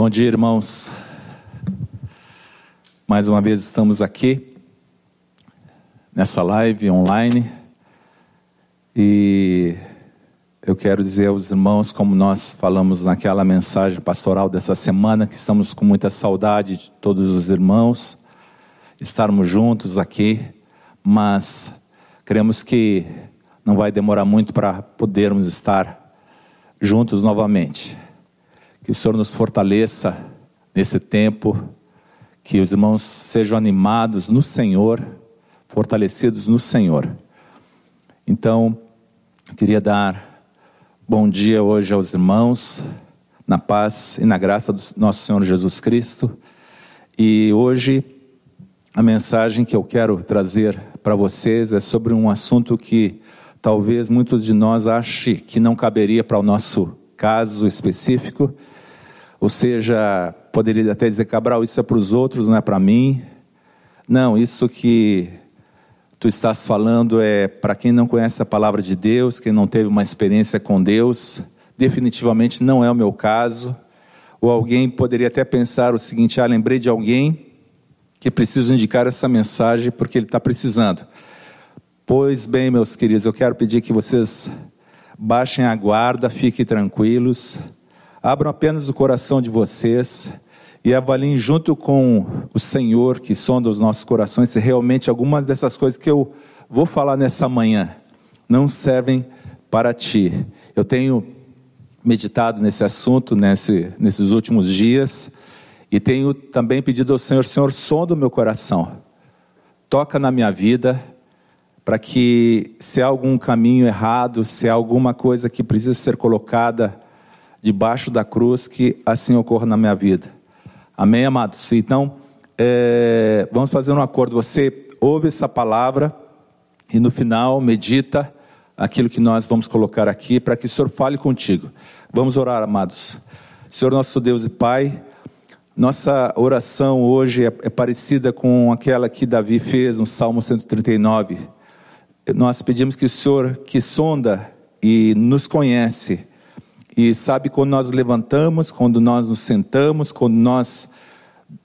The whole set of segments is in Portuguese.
Bom dia, irmãos. Mais uma vez estamos aqui nessa live online e eu quero dizer aos irmãos, como nós falamos naquela mensagem pastoral dessa semana, que estamos com muita saudade de todos os irmãos, estarmos juntos aqui, mas queremos que não vai demorar muito para podermos estar juntos novamente. Que o Senhor nos fortaleça nesse tempo, que os irmãos sejam animados no Senhor, fortalecidos no Senhor. Então, eu queria dar bom dia hoje aos irmãos, na paz e na graça do nosso Senhor Jesus Cristo. E hoje a mensagem que eu quero trazer para vocês é sobre um assunto que talvez muitos de nós achem que não caberia para o nosso caso específico, ou seja, poderia até dizer, Cabral, isso é para os outros, não é para mim. Não, isso que tu estás falando é para quem não conhece a palavra de Deus, quem não teve uma experiência com Deus, definitivamente não é o meu caso. Ou alguém poderia até pensar o seguinte: ah, lembrei de alguém que precisa indicar essa mensagem porque ele está precisando. Pois bem, meus queridos, eu quero pedir que vocês baixem a guarda, fiquem tranquilos. Abram apenas o coração de vocês e avaliem junto com o Senhor que sonda os nossos corações se realmente algumas dessas coisas que eu vou falar nessa manhã não servem para ti. Eu tenho meditado nesse assunto nesse, nesses últimos dias e tenho também pedido ao Senhor, Senhor, sonda o meu coração, toca na minha vida, para que se há algum caminho errado, se há alguma coisa que precisa ser colocada debaixo da cruz, que assim ocorra na minha vida. Amém, amados? Então, é, vamos fazer um acordo. Você ouve essa palavra e no final medita aquilo que nós vamos colocar aqui para que o Senhor fale contigo. Vamos orar, amados. Senhor nosso Deus e Pai, nossa oração hoje é, é parecida com aquela que Davi fez no Salmo 139. Nós pedimos que o Senhor, que sonda e nos conhece, e sabe quando nós levantamos, quando nós nos sentamos, quando nós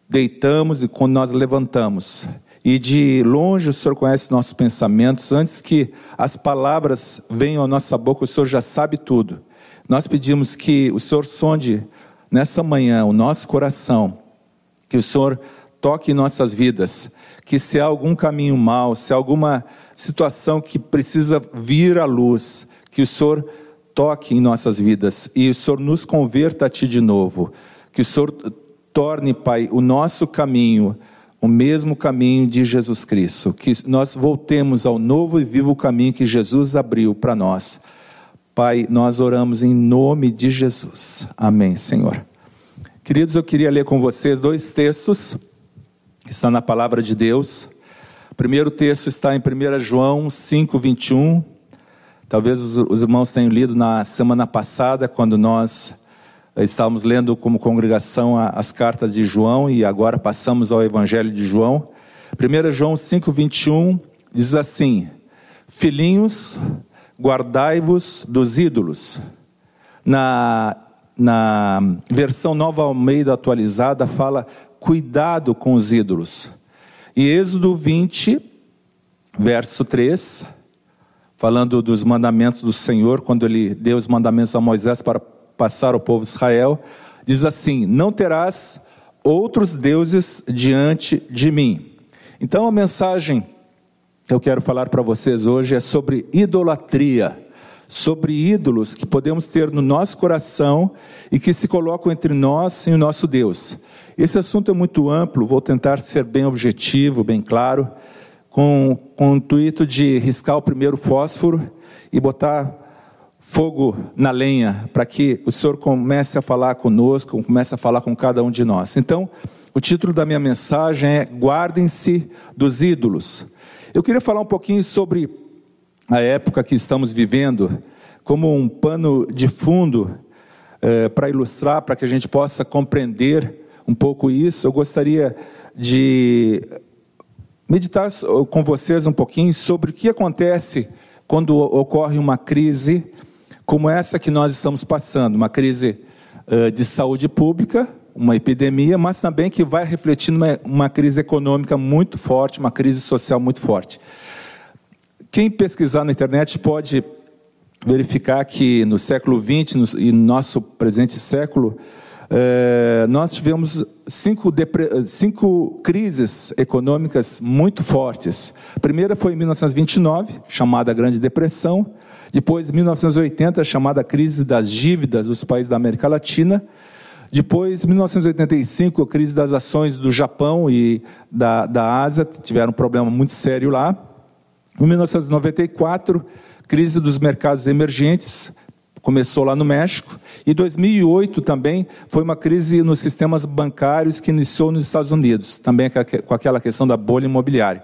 deitamos e quando nós levantamos. E de longe o Senhor conhece nossos pensamentos, antes que as palavras venham à nossa boca, o Senhor já sabe tudo. Nós pedimos que o Senhor sonde nessa manhã o nosso coração, que o Senhor toque em nossas vidas, que se há algum caminho mal, se há alguma situação que precisa vir à luz, que o Senhor toque em nossas vidas e o Senhor nos converta a Ti de novo. Que o Senhor torne, Pai, o nosso caminho o mesmo caminho de Jesus Cristo. Que nós voltemos ao novo e vivo caminho que Jesus abriu para nós. Pai, nós oramos em nome de Jesus. Amém, Senhor. Queridos, eu queria ler com vocês dois textos. Está na palavra de Deus. O primeiro texto está em 1 João 5, 21 Talvez os, irmãos tenham lido na semana passada, quando nós eh, estávamos lendo como congregação as cartas de João e agora passamos ao Evangelho de João. 1 João 5,21 diz assim: Filhinhos, guardai-vos dos ídolos. Na, na versão nova Almeida atualizada fala: cuidado com os ídolos. E Êxodo 20, verso 3 falando dos mandamentos do Senhor, quando ele deu os mandamentos a Moisés para passar ao povo de Israel, diz assim: Não terás outros deuses diante de mim. Então a mensagem que eu quero falar para vocês hoje é sobre idolatria, sobre ídolos que podemos ter no nosso coração e que se colocam entre nós e o nosso Deus. Esse assunto é muito amplo, vou tentar ser bem objetivo, bem claro com, com o intuito de riscar o primeiro fósforo e botar fogo na lenha, para que o Senhor comece a falar conosco, comece a falar com cada um de nós. Então, o título da minha mensagem é Guardem-se dos ídolos. Eu queria falar um pouquinho sobre a época que estamos vivendo, como um pano de fundo eh, para ilustrar, para que a gente possa compreender um pouco isso. Eu gostaria de meditar com vocês um pouquinho sobre o que acontece quando ocorre uma crise como essa que nós estamos passando, uma crise de saúde pública, uma epidemia, mas também que vai refletir numa uma crise econômica muito forte, uma crise social muito forte. Quem pesquisar na internet pode verificar que no século XX e no nosso presente século, eh, nós tivemos cinco, cinco crises econômicas muito fortes. A primeira foi em 1929, chamada Grande Depressão. Depois, em 1980, chamada crise das dívidas dos países da América Latina. Depois, em 1985, a crise das ações do Japão e da, da Ásia, tiveram um problema muito sério lá. Em 1994, crise dos mercados emergentes, começou lá no México, e 2008 também foi uma crise nos sistemas bancários que iniciou nos Estados Unidos, também com aquela questão da bolha imobiliária.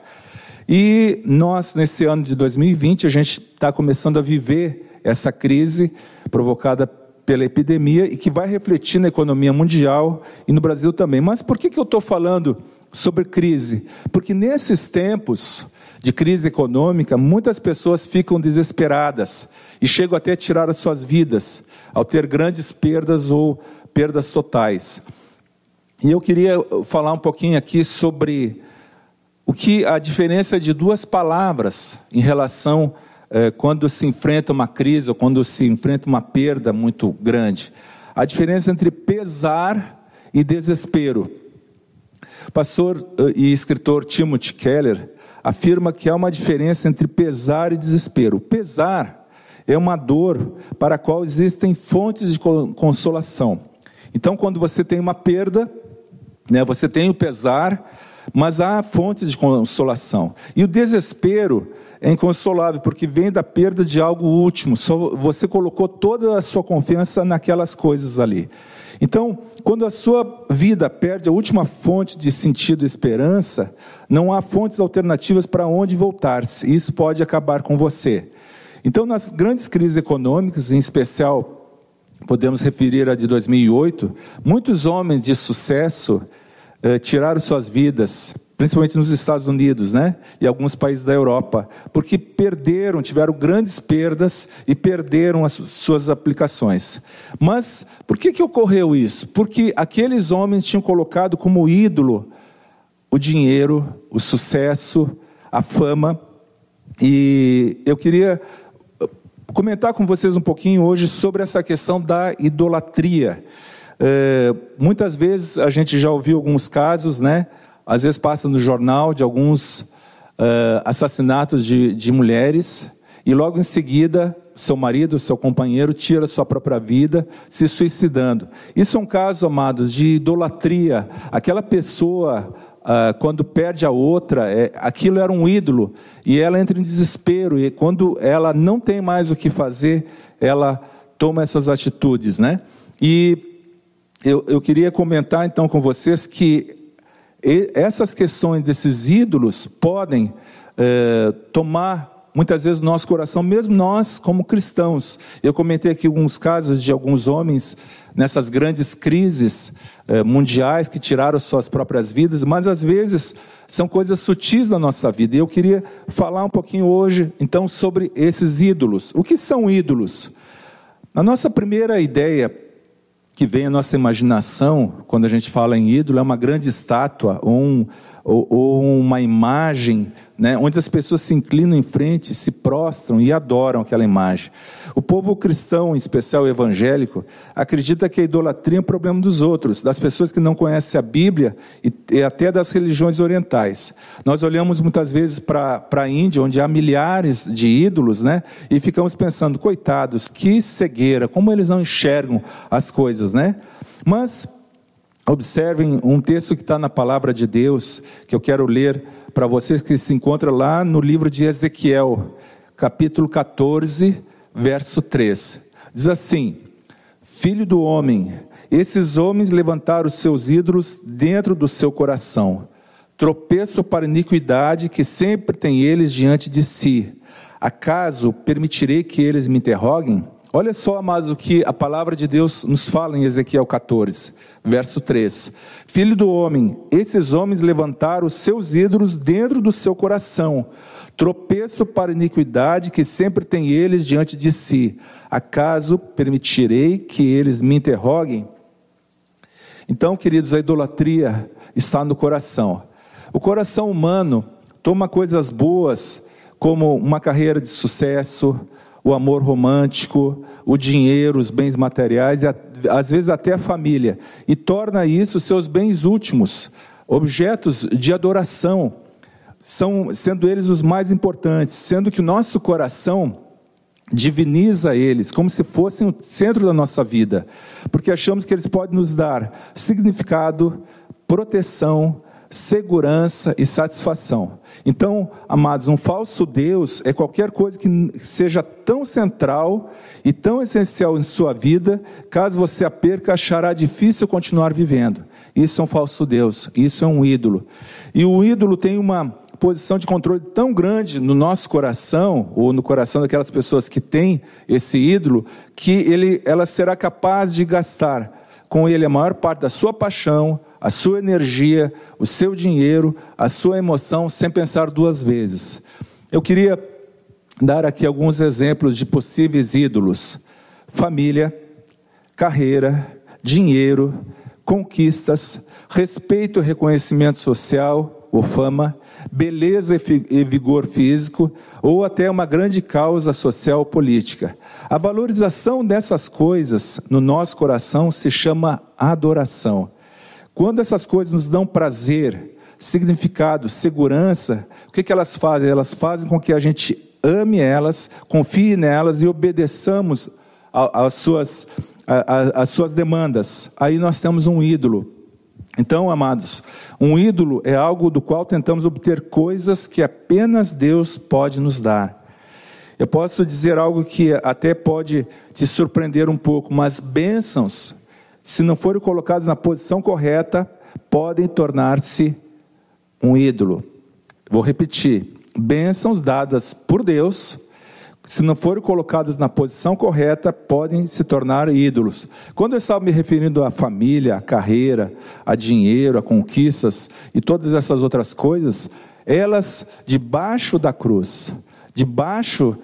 E nós, nesse ano de 2020, a gente está começando a viver essa crise provocada pela epidemia e que vai refletir na economia mundial e no Brasil também. Mas por que, que eu estou falando sobre crise? Porque nesses tempos de crise econômica, muitas pessoas ficam desesperadas e chegam até a tirar as suas vidas ao ter grandes perdas ou perdas totais. E eu queria falar um pouquinho aqui sobre o que a diferença de duas palavras em relação eh, quando se enfrenta uma crise ou quando se enfrenta uma perda muito grande. A diferença entre pesar e desespero. Pastor eh, e escritor Timothy Keller afirma que há uma diferença entre pesar e desespero. Pesar é uma dor para a qual existem fontes de consolação. Então, quando você tem uma perda, né, você tem o pesar, mas há fontes de consolação. E o desespero é inconsolável, porque vem da perda de algo último. Só você colocou toda a sua confiança naquelas coisas ali. Então, quando a sua vida perde a última fonte de sentido e esperança, não há fontes alternativas para onde voltar-se. Isso pode acabar com você. Então, nas grandes crises econômicas, em especial, podemos referir a de 2008, muitos homens de sucesso eh, tiraram suas vidas principalmente nos Estados Unidos, né? E alguns países da Europa, porque perderam, tiveram grandes perdas e perderam as suas aplicações. Mas por que que ocorreu isso? Porque aqueles homens tinham colocado como ídolo o dinheiro, o sucesso, a fama. E eu queria comentar com vocês um pouquinho hoje sobre essa questão da idolatria. É, muitas vezes a gente já ouviu alguns casos, né? às vezes passa no jornal de alguns uh, assassinatos de, de mulheres, e logo em seguida, seu marido, seu companheiro, tira sua própria vida, se suicidando. Isso é um caso, amados, de idolatria. Aquela pessoa, uh, quando perde a outra, é, aquilo era um ídolo, e ela entra em desespero, e quando ela não tem mais o que fazer, ela toma essas atitudes, né? E eu, eu queria comentar então com vocês que essas questões desses ídolos podem é, tomar muitas vezes o nosso coração, mesmo nós como cristãos. Eu comentei aqui alguns casos de alguns homens nessas grandes crises é, mundiais que tiraram suas próprias vidas, mas às vezes são coisas sutis na nossa vida. E eu queria falar um pouquinho hoje, então, sobre esses ídolos. O que são ídolos? A nossa primeira ideia que vem à nossa imaginação, quando a gente fala em ídolo, é uma grande estátua um, ou, ou uma imagem né, onde as pessoas se inclinam em frente, se prostram e adoram aquela imagem. O povo cristão, em especial evangélico, acredita que a idolatria é um problema dos outros, das pessoas que não conhecem a Bíblia e, e até das religiões orientais. Nós olhamos muitas vezes para a Índia, onde há milhares de ídolos, né, e ficamos pensando, coitados, que cegueira, como eles não enxergam as coisas, né? Mas observem um texto que está na palavra de Deus, que eu quero ler para vocês que se encontra lá no livro de Ezequiel, capítulo 14, verso 3. Diz assim: Filho do homem, esses homens levantaram seus ídolos dentro do seu coração, tropeço para iniquidade que sempre tem eles diante de si. Acaso permitirei que eles me interroguem? Olha só, amados, o que a palavra de Deus nos fala em Ezequiel 14, verso 3. Filho do homem, esses homens levantaram os seus ídolos dentro do seu coração, tropeço para iniquidade que sempre tem eles diante de si. Acaso permitirei que eles me interroguem? Então, queridos, a idolatria está no coração. O coração humano toma coisas boas, como uma carreira de sucesso, o amor romântico, o dinheiro, os bens materiais e às vezes até a família, e torna isso seus bens últimos, objetos de adoração, são, sendo eles os mais importantes, sendo que o nosso coração diviniza eles como se fossem o centro da nossa vida, porque achamos que eles podem nos dar significado, proteção, segurança e satisfação. Então, amados, um falso Deus é qualquer coisa que seja tão central e tão essencial em sua vida, caso você a perca, achará difícil continuar vivendo. Isso é um falso Deus, isso é um ídolo. E o ídolo tem uma posição de controle tão grande no nosso coração, ou no coração daquelas pessoas que têm esse ídolo, que ele, ela será capaz de gastar com ele a maior parte da sua paixão, a sua energia, o seu dinheiro, a sua emoção, sem pensar duas vezes. Eu queria dar aqui alguns exemplos de possíveis ídolos: família, carreira, dinheiro, conquistas, respeito e reconhecimento social ou fama, beleza e vigor físico, ou até uma grande causa social ou política. A valorização dessas coisas no nosso coração se chama adoração. Quando essas coisas nos dão prazer, significado, segurança, o que, que elas fazem? Elas fazem com que a gente ame elas, confie nelas e obedeçamos às suas, às suas demandas. Aí nós temos um ídolo então, amados, um ídolo é algo do qual tentamos obter coisas que apenas Deus pode nos dar. Eu posso dizer algo que até pode te surpreender um pouco, mas bênçãos, se não forem colocadas na posição correta, podem tornar-se um ídolo. Vou repetir: bênçãos dadas por Deus se não forem colocadas na posição correta, podem se tornar ídolos. Quando eu estava me referindo à família, à carreira, a dinheiro, a conquistas e todas essas outras coisas, elas debaixo da cruz, debaixo,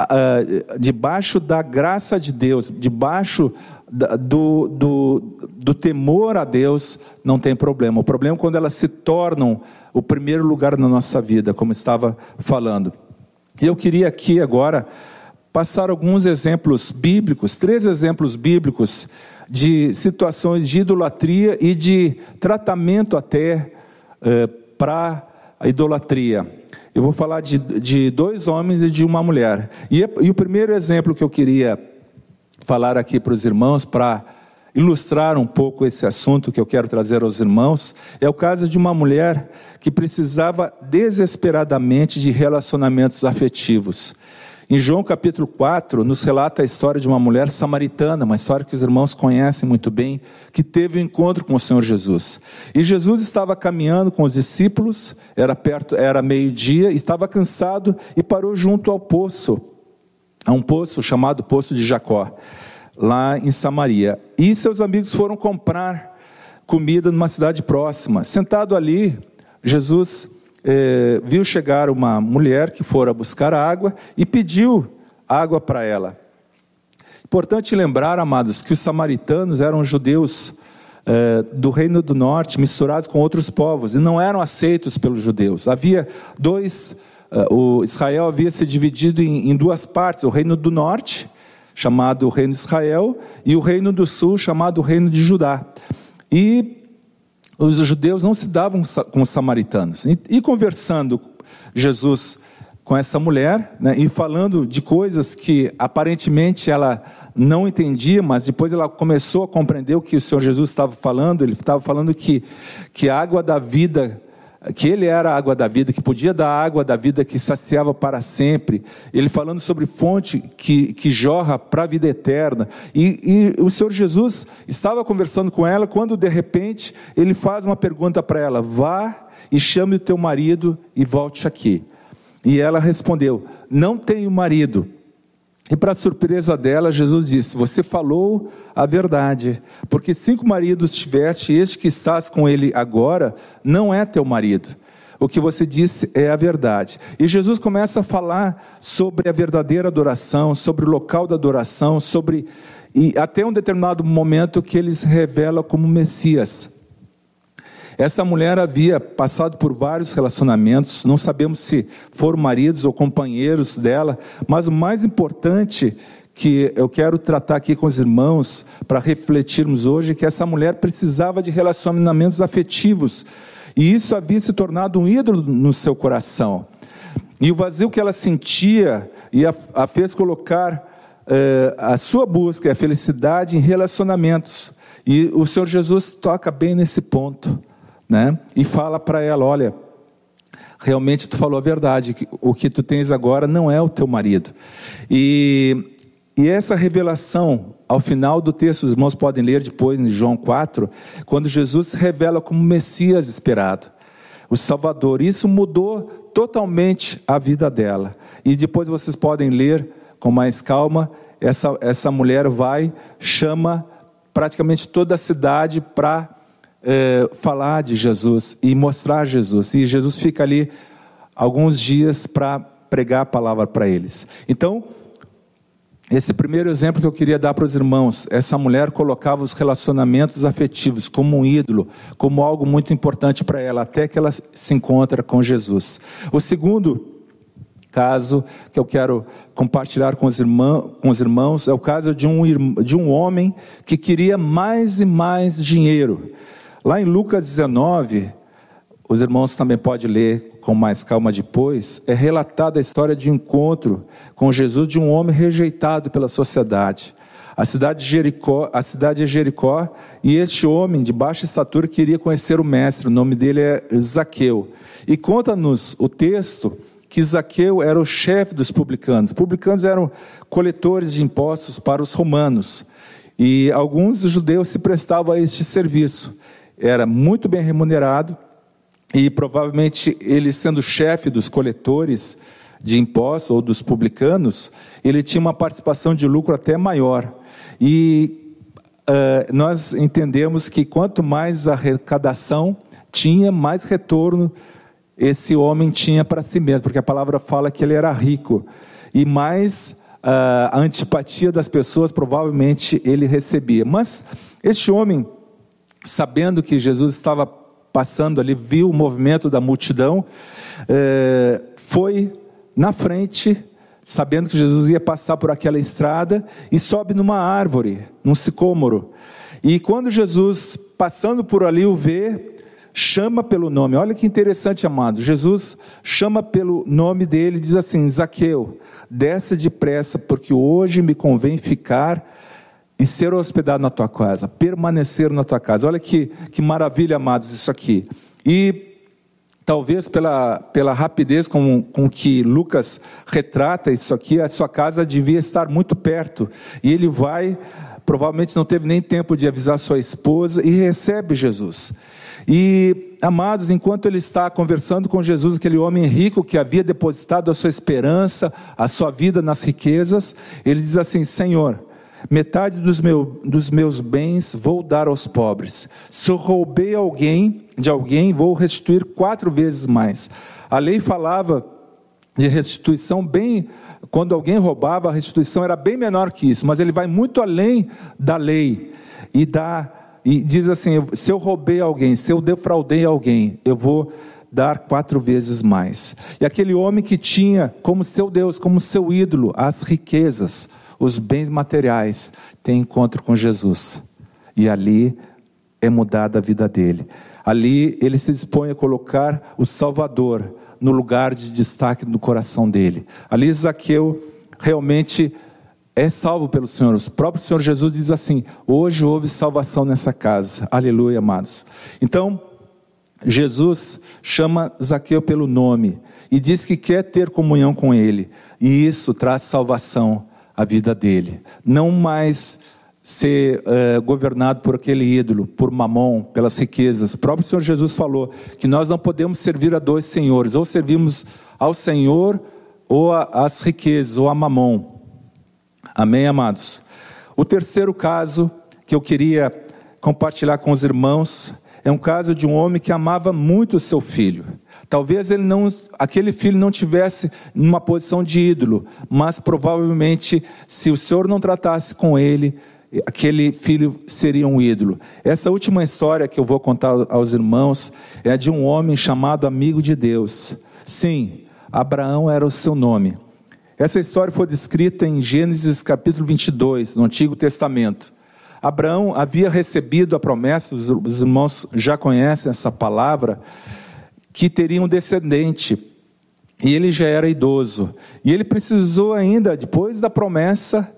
uh, debaixo da graça de Deus, debaixo do, do, do temor a Deus, não tem problema. O problema é quando elas se tornam o primeiro lugar na nossa vida, como estava falando. E eu queria aqui agora passar alguns exemplos bíblicos, três exemplos bíblicos de situações de idolatria e de tratamento até eh, para a idolatria. Eu vou falar de, de, dois homens e de uma mulher. E, e o primeiro exemplo que eu queria falar aqui para os irmãos, para ilustrar um pouco esse assunto que eu quero trazer aos irmãos, é o caso de uma mulher que precisava desesperadamente de relacionamentos afetivos. Em João capítulo 4, nos relata a história de uma mulher samaritana, uma história que os irmãos conhecem muito bem, que teve um encontro com o Senhor Jesus. E Jesus estava caminhando com os discípulos, era perto, era meio-dia, estava cansado e parou junto ao poço, a um poço chamado Poço de Jacó lá em Samaria. E seus amigos foram comprar comida numa cidade próxima. Sentado ali, Jesus eh, viu chegar uma mulher que fora buscar água e pediu água para ela. Importante lembrar, amados, que os samaritanos eram judeus eh, do Reino do Norte misturados com outros povos e não eram aceitos pelos judeus. Havia dois, o Israel havia se dividido em, em duas partes: o Reino do Norte chamado Reino de Israel, e o Reino do Sul, chamado Reino de Judá. E os judeus não se davam com os samaritanos. E, e conversando Jesus com essa mulher, né, e falando de coisas que aparentemente ela não entendia, mas depois ela começou a compreender o que o Senhor Jesus estava falando. Ele estava falando que, que a água da vida que ele era a água da vida, que podia dar água da vida que saciava para sempre. Ele falando sobre fonte que, que jorra para a vida eterna. E, e o Senhor Jesus estava conversando com ela quando de repente ele faz uma pergunta para ela: vá e chame o teu marido e volte aqui. E ela respondeu: Não tenho marido. E para surpresa dela, Jesus disse: Você falou a verdade, porque cinco maridos tiveste, e este que estás com ele agora não é teu marido. O que você disse é a verdade. E Jesus começa a falar sobre a verdadeira adoração, sobre o local da adoração, sobre e até um determinado momento que ele se revela como Messias. Essa mulher havia passado por vários relacionamentos, não sabemos se foram maridos ou companheiros dela, mas o mais importante que eu quero tratar aqui com os irmãos para refletirmos hoje é que essa mulher precisava de relacionamentos afetivos e isso havia se tornado um ídolo no seu coração. E o vazio que ela sentia e a, a fez colocar eh, a sua busca, a felicidade em relacionamentos. E o Senhor Jesus toca bem nesse ponto, né? E fala para ela, olha, realmente tu falou a verdade, o que tu tens agora não é o teu marido. E e essa revelação, ao final do texto, os irmãos podem ler depois em João 4, quando Jesus se revela como Messias esperado, o Salvador. Isso mudou totalmente a vida dela. E depois vocês podem ler com mais calma. Essa, essa mulher vai, chama praticamente toda a cidade para é, falar de Jesus e mostrar Jesus. E Jesus fica ali alguns dias para pregar a palavra para eles. Então, esse primeiro exemplo que eu queria dar para os irmãos, essa mulher colocava os relacionamentos afetivos como um ídolo, como algo muito importante para ela, até que ela se encontra com Jesus. O segundo caso que eu quero compartilhar com os, irmãos, com os irmãos é o caso de um, de um homem que queria mais e mais dinheiro. Lá em Lucas 19, os irmãos também podem ler com mais calma depois, é relatada a história de encontro com Jesus de um homem rejeitado pela sociedade. A cidade de Jericó, a cidade é Jericó, e este homem de baixa estatura queria conhecer o mestre, o nome dele é Zaqueu. E conta-nos o texto que Zaqueu era o chefe dos publicanos. Os publicanos eram coletores de impostos para os romanos. E alguns judeus se prestavam a este serviço. Era muito bem remunerado e provavelmente ele, sendo chefe dos coletores de impostos ou dos publicanos, ele tinha uma participação de lucro até maior. E uh, nós entendemos que quanto mais arrecadação tinha, mais retorno esse homem tinha para si mesmo, porque a palavra fala que ele era rico. E mais uh, a antipatia das pessoas provavelmente ele recebia. Mas este homem, sabendo que Jesus estava passando ali, viu o movimento da multidão, é, foi na frente, sabendo que Jesus ia passar por aquela estrada, e sobe numa árvore, num sicômoro. E quando Jesus, passando por ali, o vê, chama pelo nome. Olha que interessante, amado. Jesus chama pelo nome dele diz assim: Zaqueu, desce depressa, porque hoje me convém ficar e ser hospedado na tua casa, permanecer na tua casa. Olha que, que maravilha, amados, isso aqui. E talvez pela, pela rapidez com, com que Lucas retrata isso aqui, a sua casa devia estar muito perto. E ele vai, provavelmente não teve nem tempo de avisar sua esposa e recebe Jesus. E, amados, enquanto ele está conversando com Jesus, aquele homem rico que havia depositado a sua esperança, a sua vida nas riquezas, ele diz assim: Senhor Metade dos, meu, dos meus bens vou dar aos pobres. Se eu roubei alguém de alguém, vou restituir quatro vezes mais. A lei falava de restituição bem. Quando alguém roubava, a restituição era bem menor que isso, mas ele vai muito além da lei e dá e diz assim: se eu roubei alguém, se eu defraudei alguém, eu vou dar quatro vezes mais. E aquele homem que tinha como seu Deus, como seu ídolo, as riquezas, os bens materiais, tem encontro com Jesus. E ali é mudada a vida dele. Ali ele se dispõe a colocar o Salvador no lugar de destaque no coração dele. Ali Zaqueu realmente é salvo pelo Senhor. O próprio Senhor Jesus diz assim: Hoje houve salvação nessa casa. Aleluia, amados. Então, Jesus chama Zaqueu pelo nome e diz que quer ter comunhão com ele, e isso traz salvação a vida dele. Não mais ser uh, governado por aquele ídolo, por mamon, pelas riquezas. O próprio Senhor Jesus falou que nós não podemos servir a dois senhores, ou servimos ao Senhor ou às riquezas, ou a mamon. Amém, amados? O terceiro caso que eu queria compartilhar com os irmãos é um caso de um homem que amava muito o seu filho. Talvez ele não, aquele filho não tivesse numa posição de ídolo, mas provavelmente, se o Senhor não tratasse com ele, aquele filho seria um ídolo. Essa última história que eu vou contar aos irmãos é de um homem chamado amigo de Deus. Sim, Abraão era o seu nome. Essa história foi descrita em Gênesis capítulo 22, no Antigo Testamento. Abraão havia recebido a promessa, os irmãos já conhecem essa palavra, que teria um descendente. E ele já era idoso. E ele precisou ainda, depois da promessa,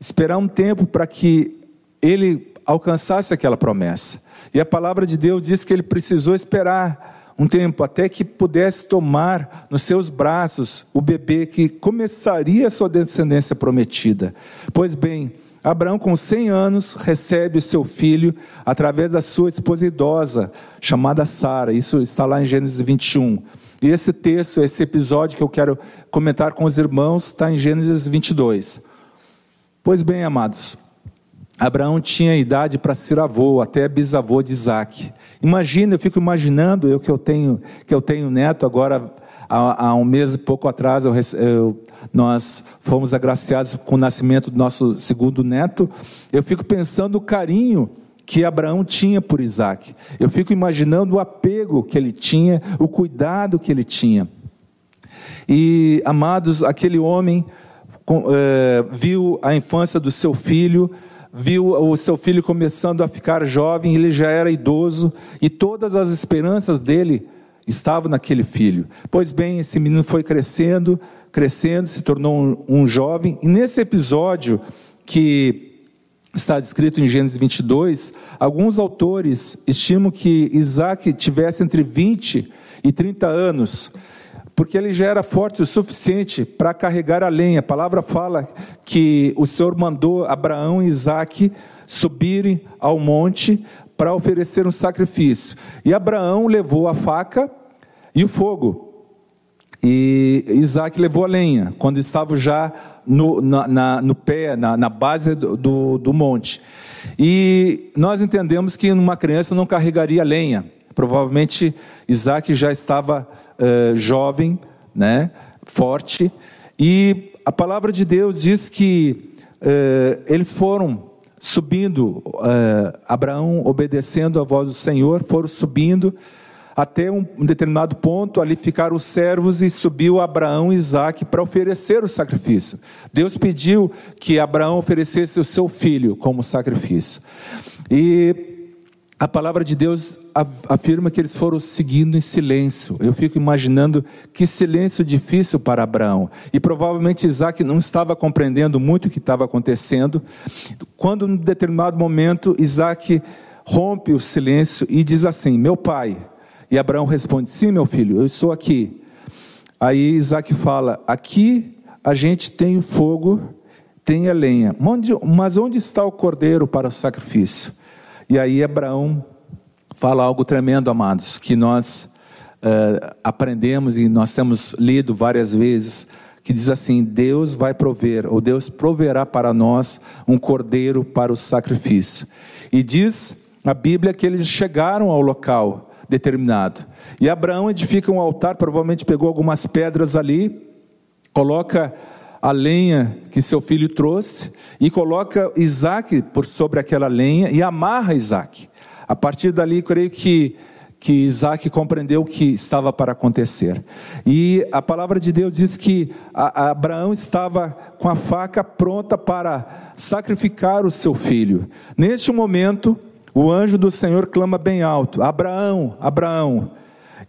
esperar um tempo para que ele alcançasse aquela promessa. E a palavra de Deus diz que ele precisou esperar um tempo até que pudesse tomar nos seus braços o bebê que começaria a sua descendência prometida. Pois bem, Abraão, com 100 anos, recebe o seu filho através da sua esposa idosa, chamada Sara. Isso está lá em Gênesis 21. E esse texto, esse episódio que eu quero comentar com os irmãos, está em Gênesis 22. Pois bem, amados, Abraão tinha idade para ser avô, até bisavô de Isaac. Imagina, eu fico imaginando, eu que eu tenho, que eu tenho neto agora há, há um mês e pouco atrás, eu, eu, nós fomos agraciados com o nascimento do nosso segundo neto. Eu fico pensando o carinho que Abraão tinha por Isaac. Eu fico imaginando o apego que ele tinha, o cuidado que ele tinha. E, amados, aquele homem é, viu a infância do seu filho, viu o seu filho começando a ficar jovem, ele já era idoso, e todas as esperanças dele estava naquele filho. Pois bem, esse menino foi crescendo, crescendo, se tornou um, um jovem, e nesse episódio que está descrito em Gênesis 22, alguns autores estimam que Isaac tivesse entre 20 e 30 anos, porque ele já era forte o suficiente para carregar a lenha. A palavra fala que o Senhor mandou Abraão e Isaac subirem ao monte para oferecer um sacrifício. E Abraão levou a faca e o fogo. E Isaac levou a lenha, quando estava já no, na, na, no pé, na, na base do, do, monte. E nós entendemos que uma criança não carregaria lenha. Provavelmente Isaac já estava uh, jovem, né, forte. E a palavra de Deus diz que uh, eles foram subindo, uh, Abraão obedecendo a voz do Senhor, foram subindo até um, determinado ponto, ali ficaram os servos e subiu Abraão e Isaac para oferecer o sacrifício. Deus pediu que Abraão oferecesse o seu filho como sacrifício. E a palavra de Deus afirma que eles foram seguindo em silêncio. Eu fico imaginando que silêncio difícil para Abraão. E provavelmente Isaac não estava compreendendo muito o que estava acontecendo. Quando, em determinado momento, Isaac rompe o silêncio e diz assim: Meu pai. E Abraão responde: Sim, meu filho, eu estou aqui. Aí Isaac fala: Aqui a gente tem o fogo, tem a lenha. Mas onde está o cordeiro para o sacrifício? E aí Abraão fala algo tremendo, amados, que nós uh, aprendemos e nós temos lido várias vezes, que diz assim: Deus vai prover, ou Deus proverá para nós um cordeiro para o sacrifício. E diz a Bíblia que eles chegaram ao local determinado. E Abraão edifica um altar, provavelmente pegou algumas pedras ali, coloca a lenha que seu filho trouxe e coloca Isaac por sobre aquela lenha e amarra Isaac. A partir dali, creio que, que Isaac compreendeu o que estava para acontecer. E a palavra de Deus diz que a, a Abraão estava com a faca pronta para sacrificar o seu filho. Neste momento, o anjo do Senhor clama bem alto: Abraão, Abraão.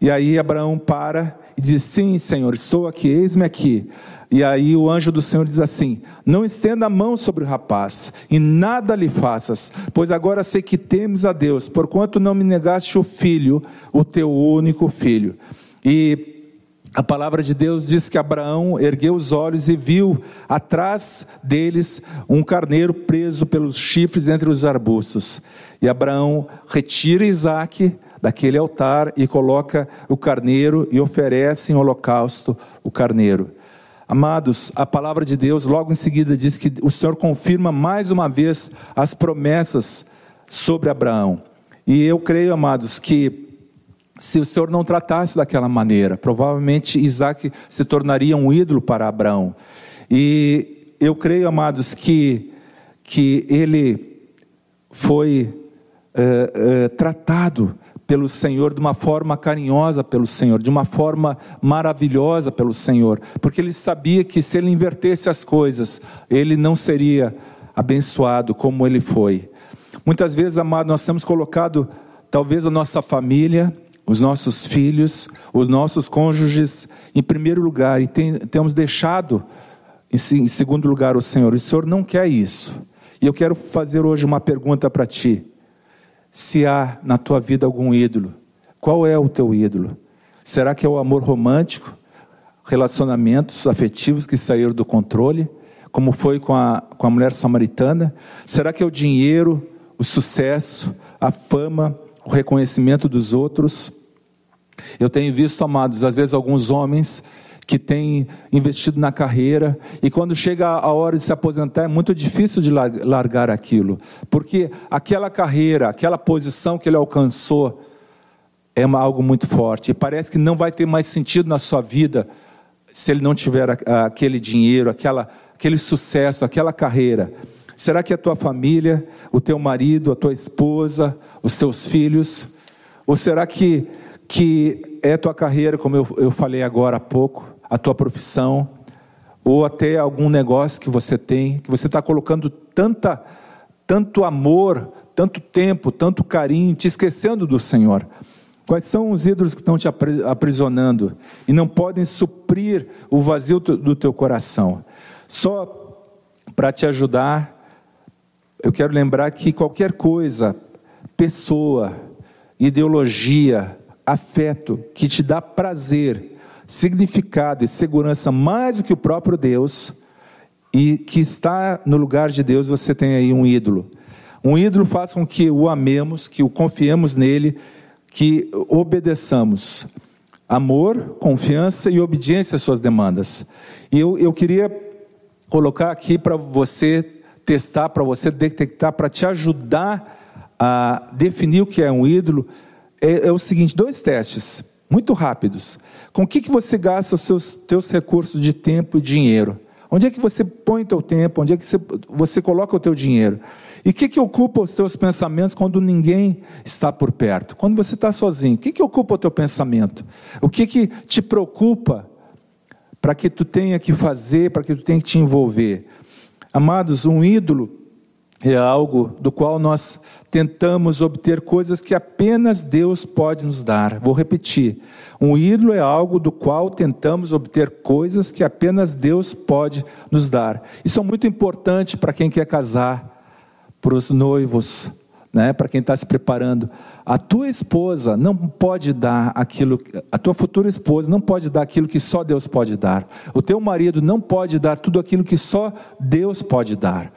E aí Abraão para e diz: Sim, Senhor, estou aqui, eis-me aqui. E aí o anjo do Senhor diz assim: Não estenda a mão sobre o rapaz, e nada lhe faças, pois agora sei que temes a Deus, porquanto não me negaste o filho, o teu único filho. E a palavra de Deus diz que Abraão ergueu os olhos e viu atrás deles um carneiro preso pelos chifres entre os arbustos. E Abraão retira Isaac daquele altar e coloca o carneiro e oferece em holocausto o carneiro. Amados, a palavra de Deus logo em seguida diz que o Senhor confirma mais uma vez as promessas sobre Abraão. E eu creio, amados, que se o Senhor não tratasse daquela maneira, provavelmente Isaac se tornaria um ídolo para Abraão. E eu creio, amados, que que ele foi é, é, tratado pelo Senhor de uma forma carinhosa pelo Senhor, de uma forma maravilhosa pelo Senhor, porque ele sabia que se ele invertesse as coisas, ele não seria abençoado como ele foi. Muitas vezes, amado, nós temos colocado talvez a nossa família, os nossos filhos, os nossos cônjuges em primeiro lugar e tem, temos deixado em segundo lugar o Senhor. O Senhor não quer isso. E eu quero fazer hoje uma pergunta para ti. Se há na tua vida algum ídolo, qual é o teu ídolo? Será que é o amor romântico? Relacionamentos afetivos que saíram do controle? Como foi com a, com a mulher samaritana? Será que é o dinheiro, o sucesso, a fama, o reconhecimento dos outros? Eu tenho visto, amados, às vezes alguns homens que têm investido na carreira e quando chega a hora de se aposentar é muito difícil de largar aquilo, porque aquela carreira, aquela posição que ele alcançou é algo muito forte e parece que não vai ter mais sentido na sua vida se ele não tiver aquele dinheiro, aquela, aquele sucesso, aquela carreira. Será que a tua família, o teu marido, a tua esposa, os teus filhos, ou será que que é tua carreira, como eu, eu falei agora há pouco, a tua profissão, ou até algum negócio que você tem, que você está colocando tanta, tanto amor, tanto tempo, tanto carinho, te esquecendo do Senhor. Quais são os ídolos que estão te aprisionando e não podem suprir o vazio do teu coração? Só para te ajudar, eu quero lembrar que qualquer coisa, pessoa, ideologia, afeto que te dá prazer, significado e segurança mais do que o próprio Deus, e que está no lugar de Deus, você tem aí um ídolo. Um ídolo faz com que o amemos, que o confiemos nele, que obedeçamos. Amor, confiança e obediência às suas demandas. E eu, eu queria colocar aqui para você testar, para você detectar, para te ajudar a definir o que é um ídolo, é, é o seguinte: dois testes muito rápidos. Com o que, que você gasta os seus teus recursos de tempo e dinheiro? Onde é que você põe o teu tempo? Onde é que você, você coloca o teu dinheiro? E o que, que ocupa os teus pensamentos quando ninguém está por perto? Quando você está sozinho, o que, que ocupa o teu pensamento? O que, que te preocupa para que tu tenha que fazer, para que tu tenha que te envolver? Amados, um ídolo é algo do qual nós tentamos obter coisas que apenas Deus pode nos dar. Vou repetir. Um ídolo é algo do qual tentamos obter coisas que apenas Deus pode nos dar. Isso é muito importante para quem quer casar, para os noivos, né, para quem está se preparando. A tua esposa não pode dar aquilo, a tua futura esposa não pode dar aquilo que só Deus pode dar. O teu marido não pode dar tudo aquilo que só Deus pode dar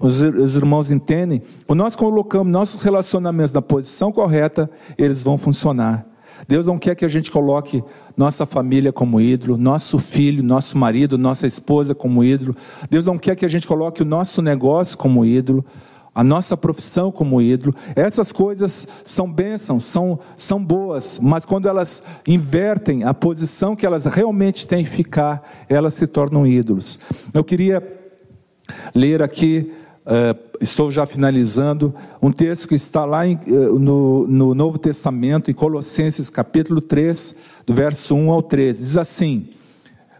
os, os irmãos entendem, quando nós colocamos nossos relacionamentos na posição correta, eles vão funcionar. Deus não quer que a gente coloque nossa família como ídolo, nosso filho, nosso marido, nossa esposa como ídolo. Deus não quer que a gente coloque o nosso negócio como ídolo, a nossa profissão como ídolo. Essas coisas são bênçãos, são, são boas, mas quando elas invertem a posição que elas realmente têm que ficar, elas se tornam ídolos. Eu queria ler aqui, uh, estou já finalizando, um texto que está lá em, uh, no, no Novo Testamento, em Colossenses capítulo 3, do verso 1 ao 13. Diz assim: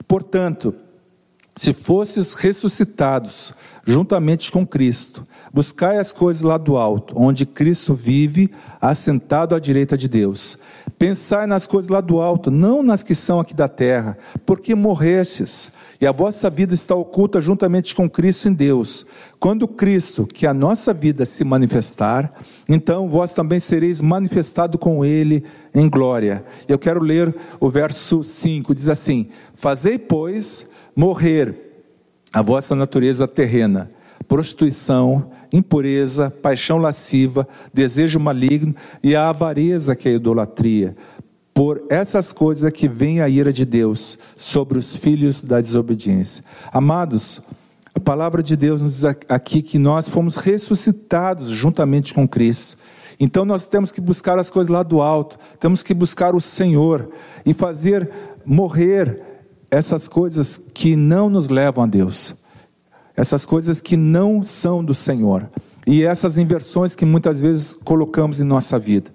Portanto, se fosses ressuscitados juntamente com Cristo, buscai as coisas lá do alto, onde Cristo vive, assentado à direita de Deus. Pensai nas coisas lá do alto, não nas que são aqui da terra, porque morrestes, e a vossa vida está oculta juntamente com Cristo em Deus. Quando Cristo, que a nossa vida, se manifestar, então vós também sereis manifestado com Ele em glória. Eu quero ler o verso 5, diz assim: Fazei, pois, morrer a vossa natureza terrena, prostituição, impureza, paixão lasciva, desejo maligno e a avareza que é a idolatria. Por essas coisas é que vem a ira de Deus sobre os filhos da desobediência. Amados, a palavra de Deus nos diz aqui que nós fomos ressuscitados juntamente com Cristo. Então nós temos que buscar as coisas lá do alto, temos que buscar o Senhor e fazer morrer essas coisas que não nos levam a Deus. Essas coisas que não são do Senhor. E essas inversões que muitas vezes colocamos em nossa vida.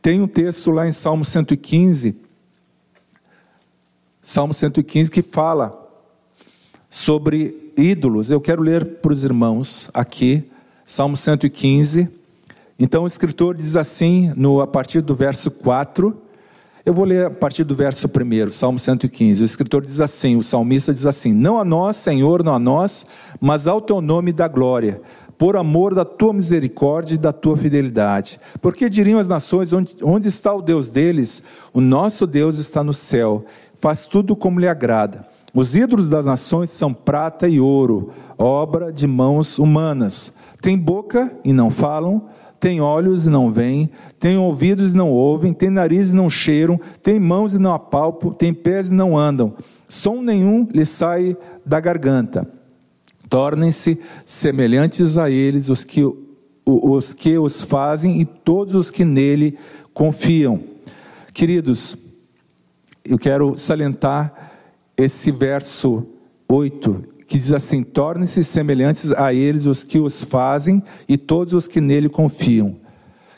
Tem um texto lá em Salmo 115, Salmo 115, que fala sobre ídolos. Eu quero ler para os irmãos aqui, Salmo 115. Então o escritor diz assim, no, a partir do verso 4. Eu vou ler a partir do verso 1, Salmo 115. O escritor diz assim: o salmista diz assim: Não a nós, Senhor, não a nós, mas ao teu nome da glória por amor da tua misericórdia e da tua fidelidade. Porque diriam as nações: onde, onde está o Deus deles? O nosso Deus está no céu, faz tudo como lhe agrada. Os ídolos das nações são prata e ouro, obra de mãos humanas. Tem boca e não falam, tem olhos e não veem, tem ouvidos e não ouvem, tem nariz e não cheiram, tem mãos e não apalpam, tem pés e não andam. Som nenhum lhe sai da garganta Tornem-se semelhantes a eles os que, os que os fazem e todos os que nele confiam. Queridos, eu quero salientar esse verso 8, que diz assim: Tornem-se semelhantes a eles os que os fazem e todos os que nele confiam.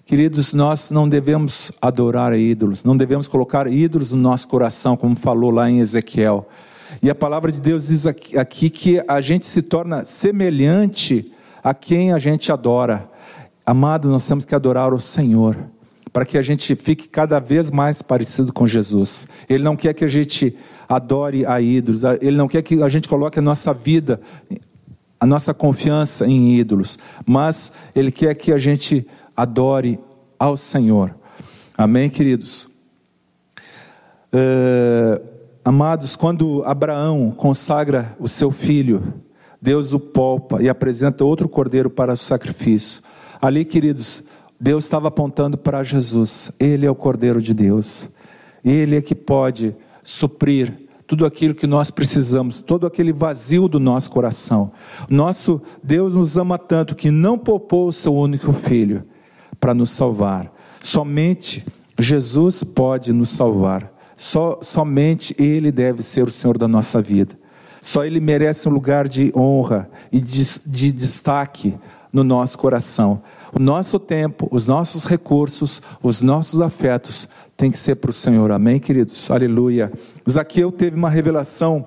Queridos, nós não devemos adorar ídolos, não devemos colocar ídolos no nosso coração, como falou lá em Ezequiel. E a palavra de Deus diz aqui, aqui que a gente se torna semelhante a quem a gente adora. Amado, nós temos que adorar o Senhor, para que a gente fique cada vez mais parecido com Jesus. Ele não quer que a gente adore a ídolos, ele não quer que a gente coloque a nossa vida, a nossa confiança em ídolos, mas ele quer que a gente adore ao Senhor. Amém, queridos? Uh, Amados, quando Abraão consagra o seu filho, Deus o poupa e apresenta outro cordeiro para o sacrifício. Ali, queridos, Deus estava apontando para Jesus. Ele é o cordeiro de Deus. Ele é que pode suprir tudo aquilo que nós precisamos, todo aquele vazio do nosso coração. Nosso Deus nos ama tanto que não poupou o seu único filho para nos salvar. Somente Jesus pode nos salvar. Só, somente Ele deve ser o Senhor da nossa vida. Só Ele merece um lugar de honra e de, de destaque no nosso coração. O nosso tempo, os nossos recursos, os nossos afetos tem que ser para o Senhor. Amém, queridos? Aleluia. Zaqueu teve uma revelação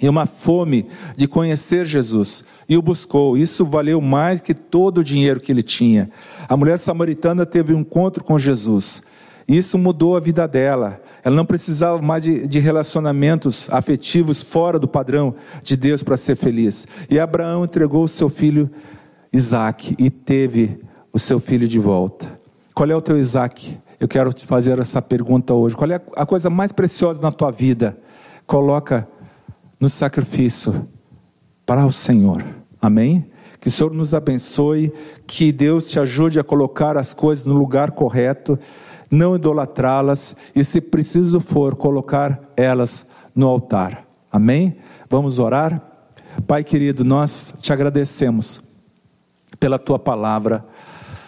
e uma fome de conhecer Jesus e o buscou. Isso valeu mais que todo o dinheiro que ele tinha. A mulher samaritana teve um encontro com Jesus. Isso mudou a vida dela. Ela não precisava mais de, de relacionamentos afetivos fora do padrão de Deus para ser feliz. E Abraão entregou o seu filho Isaac e teve o seu filho de volta. Qual é o teu Isaac? Eu quero te fazer essa pergunta hoje. Qual é a coisa mais preciosa na tua vida? Coloca no sacrifício para o Senhor. Amém? Que o Senhor nos abençoe, que Deus te ajude a colocar as coisas no lugar correto não idolatrá-las e, se preciso for, colocar elas no altar. Amém? Vamos orar? Pai querido, nós te agradecemos pela tua palavra.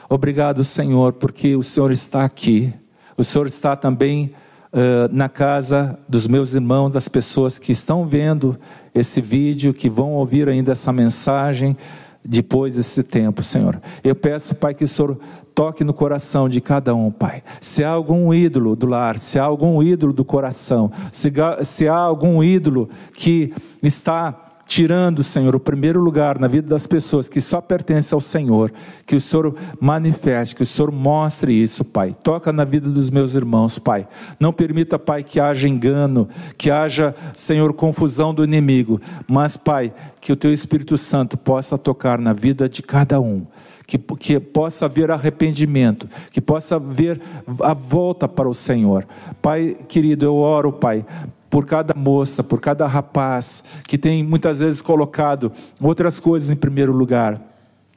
Obrigado, Senhor, porque o Senhor está aqui. O Senhor está também uh, na casa dos meus irmãos, das pessoas que estão vendo esse vídeo, que vão ouvir ainda essa mensagem depois desse tempo, Senhor. Eu peço, Pai, que o Senhor toque no coração de cada um, Pai. Se há algum ídolo do lar, se há algum ídolo do coração, se, se há algum ídolo que está tirando, Senhor, o primeiro lugar na vida das pessoas que só pertence ao Senhor, que o Senhor manifeste, que o Senhor mostre isso, Pai. Toca na vida dos meus irmãos, Pai. Não permita, Pai, que haja engano, que haja, Senhor, confusão do inimigo, mas, Pai, que o Teu Espírito Santo possa tocar na vida de cada um. Que, que, possa haver arrependimento, que possa haver a volta para o Senhor. Pai querido, eu oro, Pai, por cada moça, por cada rapaz que tem muitas vezes colocado outras coisas em primeiro lugar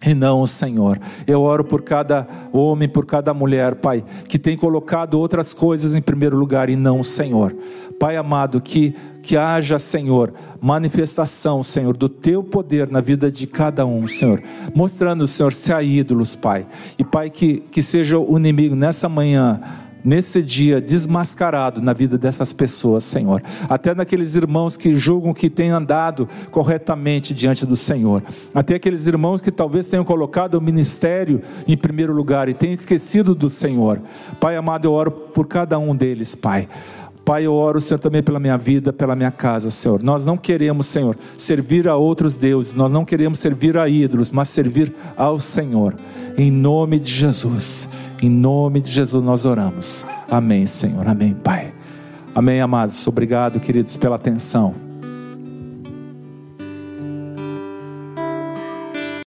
e não o Senhor. Eu oro por cada homem, por cada mulher, Pai, que tem colocado outras coisas em primeiro lugar e não o Senhor. Pai amado, que que haja, Senhor, manifestação, Senhor, do teu poder na vida de cada um, Senhor, mostrando, Senhor, se há ídolos, Pai. E Pai, que que seja o inimigo nessa manhã nesse dia desmascarado na vida dessas pessoas, Senhor. Até naqueles irmãos que julgam que têm andado corretamente diante do Senhor. Até aqueles irmãos que talvez tenham colocado o ministério em primeiro lugar e tenham esquecido do Senhor. Pai amado, eu oro por cada um deles, Pai. Pai, eu oro, Senhor, também pela minha vida, pela minha casa, Senhor. Nós não queremos, Senhor, servir a outros deuses, nós não queremos servir a ídolos, mas servir ao Senhor. Em nome de Jesus, em nome de Jesus nós oramos. Amém, Senhor. Amém, Pai. Amém, amados. Obrigado, queridos, pela atenção.